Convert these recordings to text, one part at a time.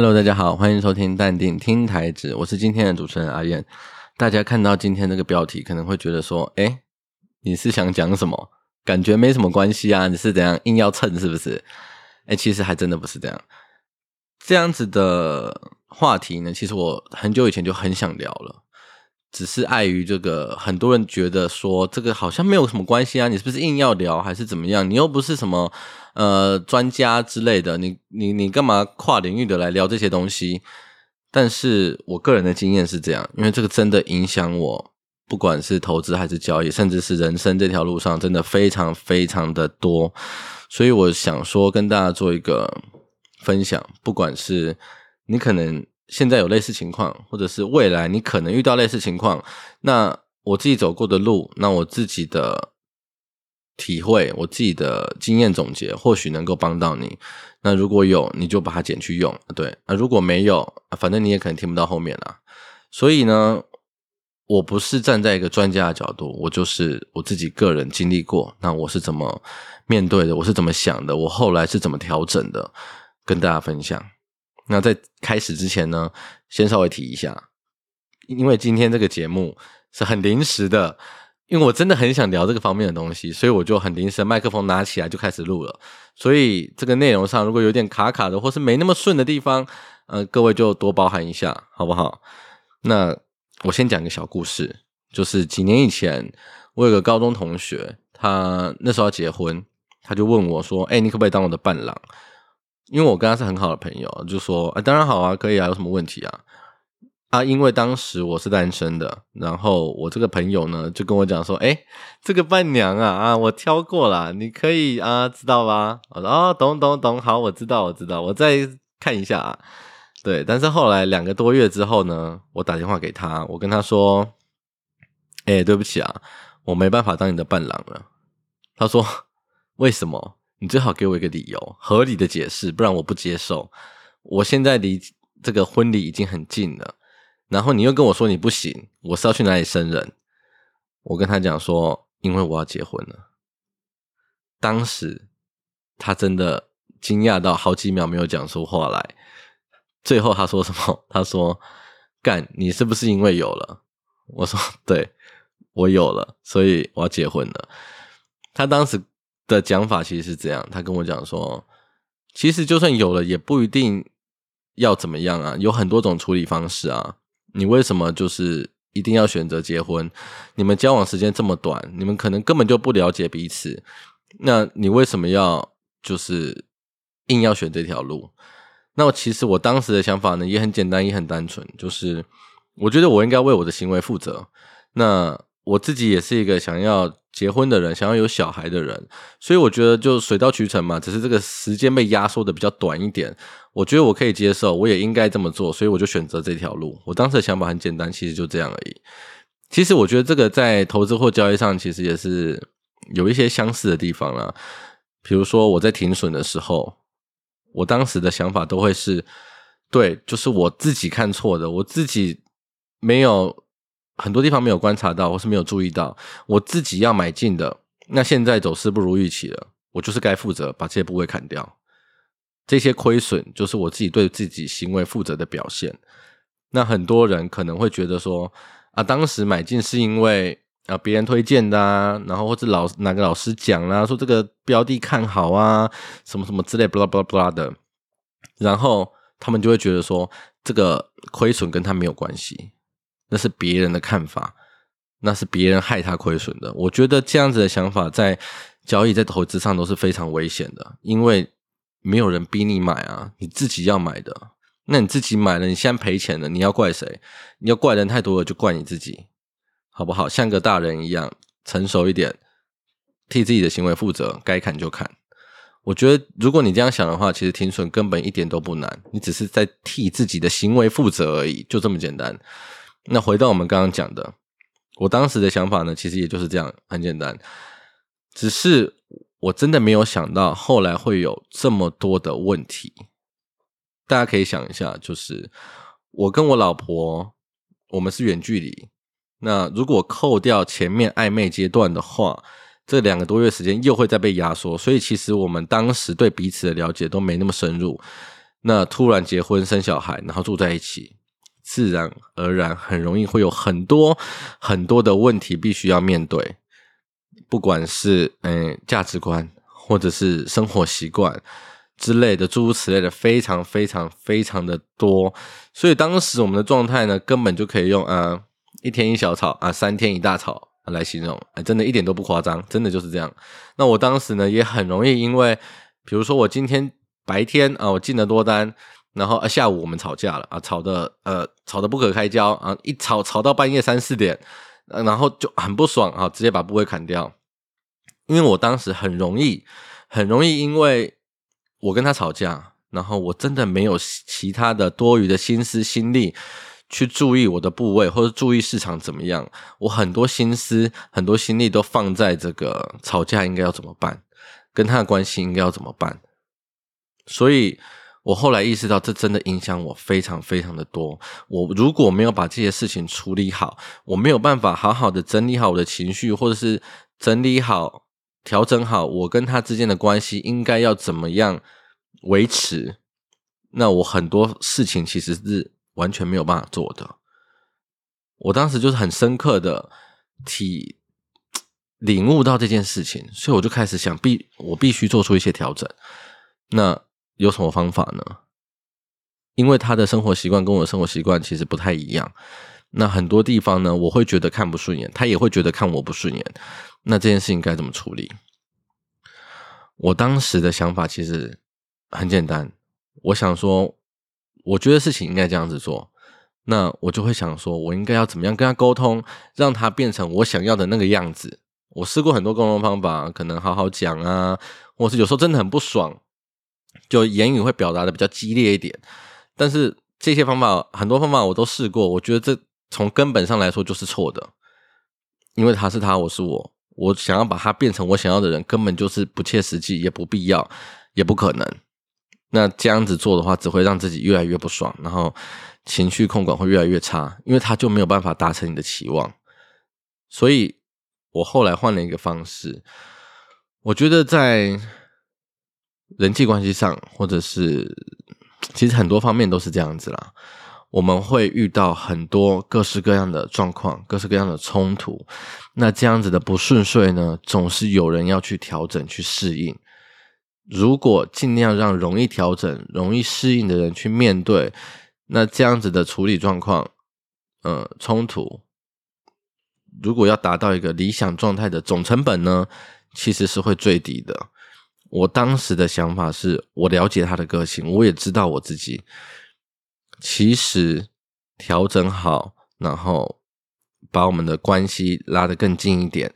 Hello，大家好，欢迎收听淡定听台子，我是今天的主持人阿燕。大家看到今天这个标题，可能会觉得说，诶，你是想讲什么？感觉没什么关系啊，你是怎样硬要蹭是不是？诶，其实还真的不是这样。这样子的话题呢，其实我很久以前就很想聊了。只是碍于这个，很多人觉得说这个好像没有什么关系啊，你是不是硬要聊还是怎么样？你又不是什么呃专家之类的，你你你干嘛跨领域的来聊这些东西？但是我个人的经验是这样，因为这个真的影响我，不管是投资还是交易，甚至是人生这条路上，真的非常非常的多。所以我想说跟大家做一个分享，不管是你可能。现在有类似情况，或者是未来你可能遇到类似情况，那我自己走过的路，那我自己的体会，我自己的经验总结，或许能够帮到你。那如果有，你就把它捡去用，对。那如果没有，反正你也可能听不到后面啦。所以呢，我不是站在一个专家的角度，我就是我自己个人经历过，那我是怎么面对的，我是怎么想的，我后来是怎么调整的，跟大家分享。那在开始之前呢，先稍微提一下，因为今天这个节目是很临时的，因为我真的很想聊这个方面的东西，所以我就很临时，麦克风拿起来就开始录了。所以这个内容上如果有点卡卡的，或是没那么顺的地方，呃，各位就多包涵一下，好不好？那我先讲一个小故事，就是几年以前，我有个高中同学，他那时候要结婚，他就问我说：“哎，你可不可以当我的伴郎？”因为我跟他是很好的朋友，就说啊，当然好啊，可以啊，有什么问题啊？啊，因为当时我是单身的，然后我这个朋友呢就跟我讲说，诶，这个伴娘啊啊，我挑过了，你可以啊，知道吧？我说哦，懂懂懂，好，我知道我知道，我再看一下啊。对，但是后来两个多月之后呢，我打电话给他，我跟他说，诶，对不起啊，我没办法当你的伴郎了。他说，为什么？你最好给我一个理由，合理的解释，不然我不接受。我现在离这个婚礼已经很近了，然后你又跟我说你不行，我是要去哪里生人？我跟他讲说，因为我要结婚了。当时他真的惊讶到好几秒没有讲出话来，最后他说什么？他说：“干，你是不是因为有了？”我说：“对，我有了，所以我要结婚了。”他当时。的讲法其实是这样，他跟我讲说，其实就算有了，也不一定要怎么样啊，有很多种处理方式啊。你为什么就是一定要选择结婚？你们交往时间这么短，你们可能根本就不了解彼此，那你为什么要就是硬要选这条路？那其实我当时的想法呢，也很简单，也很单纯，就是我觉得我应该为我的行为负责。那我自己也是一个想要。结婚的人想要有小孩的人，所以我觉得就水到渠成嘛，只是这个时间被压缩的比较短一点。我觉得我可以接受，我也应该这么做，所以我就选择这条路。我当时的想法很简单，其实就这样而已。其实我觉得这个在投资或交易上，其实也是有一些相似的地方啦。比如说我在停损的时候，我当时的想法都会是，对，就是我自己看错的，我自己没有。很多地方没有观察到，或是没有注意到，我自己要买进的，那现在走势不如预期了，我就是该负责把这些部位砍掉，这些亏损就是我自己对自己行为负责的表现。那很多人可能会觉得说，啊，当时买进是因为啊别人推荐的啊，然后或者老哪个老师讲啦，说这个标的看好啊，什么什么之类，巴拉巴拉巴拉的，然后他们就会觉得说，这个亏损跟他没有关系。那是别人的看法，那是别人害他亏损的。我觉得这样子的想法在交易、在投资上都是非常危险的，因为没有人逼你买啊，你自己要买的。那你自己买了，你现在赔钱了，你要怪谁？你要怪人太多了，就怪你自己，好不好？像个大人一样，成熟一点，替自己的行为负责，该砍就砍。我觉得，如果你这样想的话，其实停损根本一点都不难，你只是在替自己的行为负责而已，就这么简单。那回到我们刚刚讲的，我当时的想法呢，其实也就是这样，很简单。只是我真的没有想到后来会有这么多的问题。大家可以想一下，就是我跟我老婆，我们是远距离。那如果扣掉前面暧昧阶段的话，这两个多月时间又会再被压缩。所以其实我们当时对彼此的了解都没那么深入。那突然结婚生小孩，然后住在一起，自然而然很容易会有很多很多的问题必须要面对，不管是嗯价值观，或者是生活习惯之类的，诸如此类的，非常非常非常的多。所以当时我们的状态呢，根本就可以用啊一天一小吵啊，三天一大吵来形容，哎，真的一点都不夸张，真的就是这样。那我当时呢，也很容易因为，比如说我今天。白天啊，我进了多单，然后啊，下午我们吵架了啊，吵得呃，吵得不可开交啊，一吵吵到半夜三四点，然后就很不爽啊，直接把部位砍掉。因为我当时很容易，很容易，因为我跟他吵架，然后我真的没有其他的多余的心思心力去注意我的部位或者注意市场怎么样，我很多心思很多心力都放在这个吵架应该要怎么办，跟他的关系应该要怎么办。所以，我后来意识到，这真的影响我非常非常的多。我如果没有把这些事情处理好，我没有办法好好的整理好我的情绪，或者是整理好、调整好我跟他之间的关系，应该要怎么样维持？那我很多事情其实是完全没有办法做的。我当时就是很深刻的体领悟到这件事情，所以我就开始想必我必须做出一些调整。那有什么方法呢？因为他的生活习惯跟我的生活习惯其实不太一样。那很多地方呢，我会觉得看不顺眼，他也会觉得看我不顺眼。那这件事情该怎么处理？我当时的想法其实很简单，我想说，我觉得事情应该这样子做。那我就会想说，我应该要怎么样跟他沟通，让他变成我想要的那个样子。我试过很多沟通方法，可能好好讲啊，或是有时候真的很不爽。就言语会表达的比较激烈一点，但是这些方法很多方法我都试过，我觉得这从根本上来说就是错的，因为他是他，我是我，我想要把他变成我想要的人，根本就是不切实际，也不必要，也不可能。那这样子做的话，只会让自己越来越不爽，然后情绪控管会越来越差，因为他就没有办法达成你的期望。所以我后来换了一个方式，我觉得在。人际关系上，或者是其实很多方面都是这样子啦。我们会遇到很多各式各样的状况，各式各样的冲突。那这样子的不顺遂呢，总是有人要去调整、去适应。如果尽量让容易调整、容易适应的人去面对，那这样子的处理状况，呃，冲突，如果要达到一个理想状态的总成本呢，其实是会最低的。我当时的想法是，我了解他的个性，我也知道我自己。其实调整好，然后把我们的关系拉得更近一点，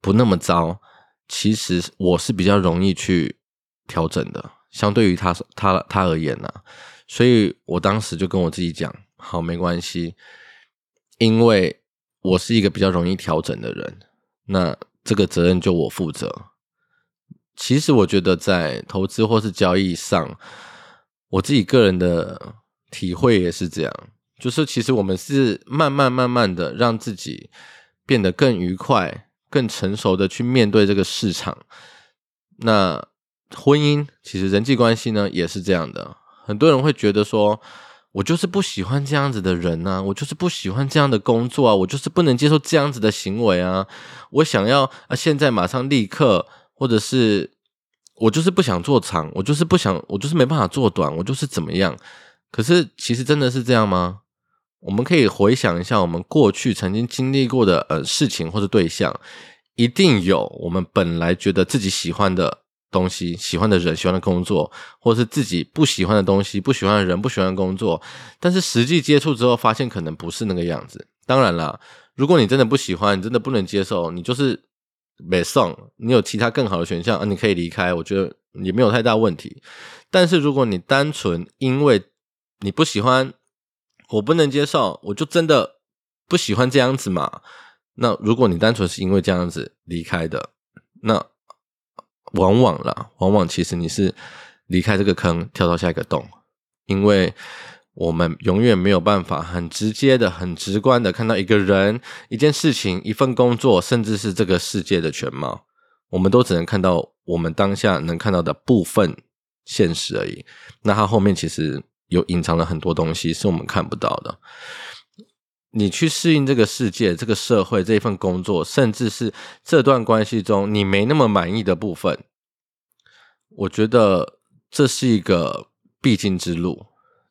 不那么糟。其实我是比较容易去调整的，相对于他他他而言呢、所以我当时就跟我自己讲：好，没关系，因为我是一个比较容易调整的人，那这个责任就我负责。其实我觉得在投资或是交易上，我自己个人的体会也是这样，就是其实我们是慢慢慢慢的让自己变得更愉快、更成熟的去面对这个市场。那婚姻其实人际关系呢也是这样的，很多人会觉得说，我就是不喜欢这样子的人啊，我就是不喜欢这样的工作啊，我就是不能接受这样子的行为啊，我想要啊现在马上立刻。或者是我就是不想做长，我就是不想，我就是没办法做短，我就是怎么样？可是其实真的是这样吗？我们可以回想一下，我们过去曾经经历过的呃事情或者对象，一定有我们本来觉得自己喜欢的东西、喜欢的人、喜欢的工作，或者是自己不喜欢的东西、不喜欢的人、不喜欢的工作，但是实际接触之后，发现可能不是那个样子。当然啦，如果你真的不喜欢，你真的不能接受，你就是。没送，你有其他更好的选项啊？你可以离开，我觉得也没有太大问题。但是如果你单纯因为你不喜欢，我不能接受，我就真的不喜欢这样子嘛。那如果你单纯是因为这样子离开的，那往往啦，往往其实你是离开这个坑，跳到下一个洞，因为。我们永远没有办法很直接的、很直观的看到一个人、一件事情、一份工作，甚至是这个世界的全貌。我们都只能看到我们当下能看到的部分现实而已。那它后面其实有隐藏了很多东西，是我们看不到的。你去适应这个世界、这个社会、这一份工作，甚至是这段关系中你没那么满意的部分，我觉得这是一个必经之路。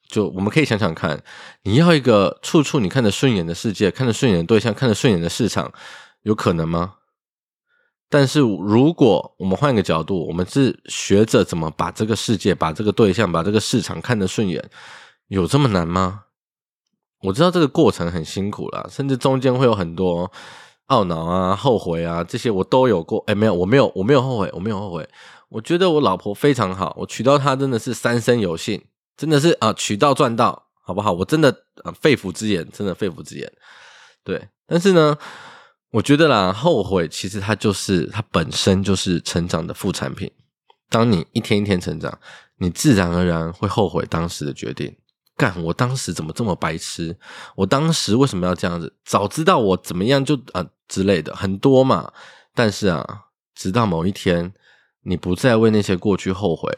就我们可以想想看，你要一个处处你看得顺眼的世界，看得顺眼的对象，看得顺眼的市场，有可能吗？但是如果我们换一个角度，我们是学着怎么把这个世界、把这个对象、把这个市场看得顺眼，有这么难吗？我知道这个过程很辛苦啦，甚至中间会有很多懊恼啊、后悔啊，这些我都有过。诶，没有，我没有，我没有后悔，我没有后悔。我觉得我老婆非常好，我娶到她真的是三生有幸，真的是啊，娶到赚到，好不好？我真的啊，肺腑之言，真的肺腑之言。对，但是呢，我觉得啦，后悔其实它就是它本身就是成长的副产品。当你一天一天成长，你自然而然会后悔当时的决定。干！我当时怎么这么白痴？我当时为什么要这样子？早知道我怎么样就啊之类的很多嘛。但是啊，直到某一天，你不再为那些过去后悔，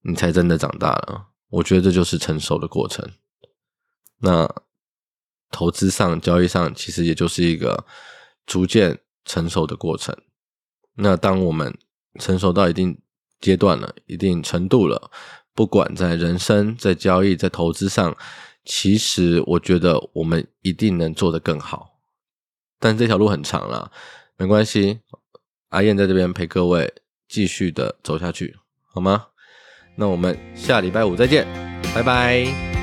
你才真的长大了。我觉得这就是成熟的过程。那投资上、交易上，其实也就是一个逐渐成熟的过程。那当我们成熟到一定阶段了，一定程度了。不管在人生、在交易、在投资上，其实我觉得我们一定能做得更好。但这条路很长啦，没关系，阿燕在这边陪各位继续的走下去，好吗？那我们下礼拜五再见，拜拜。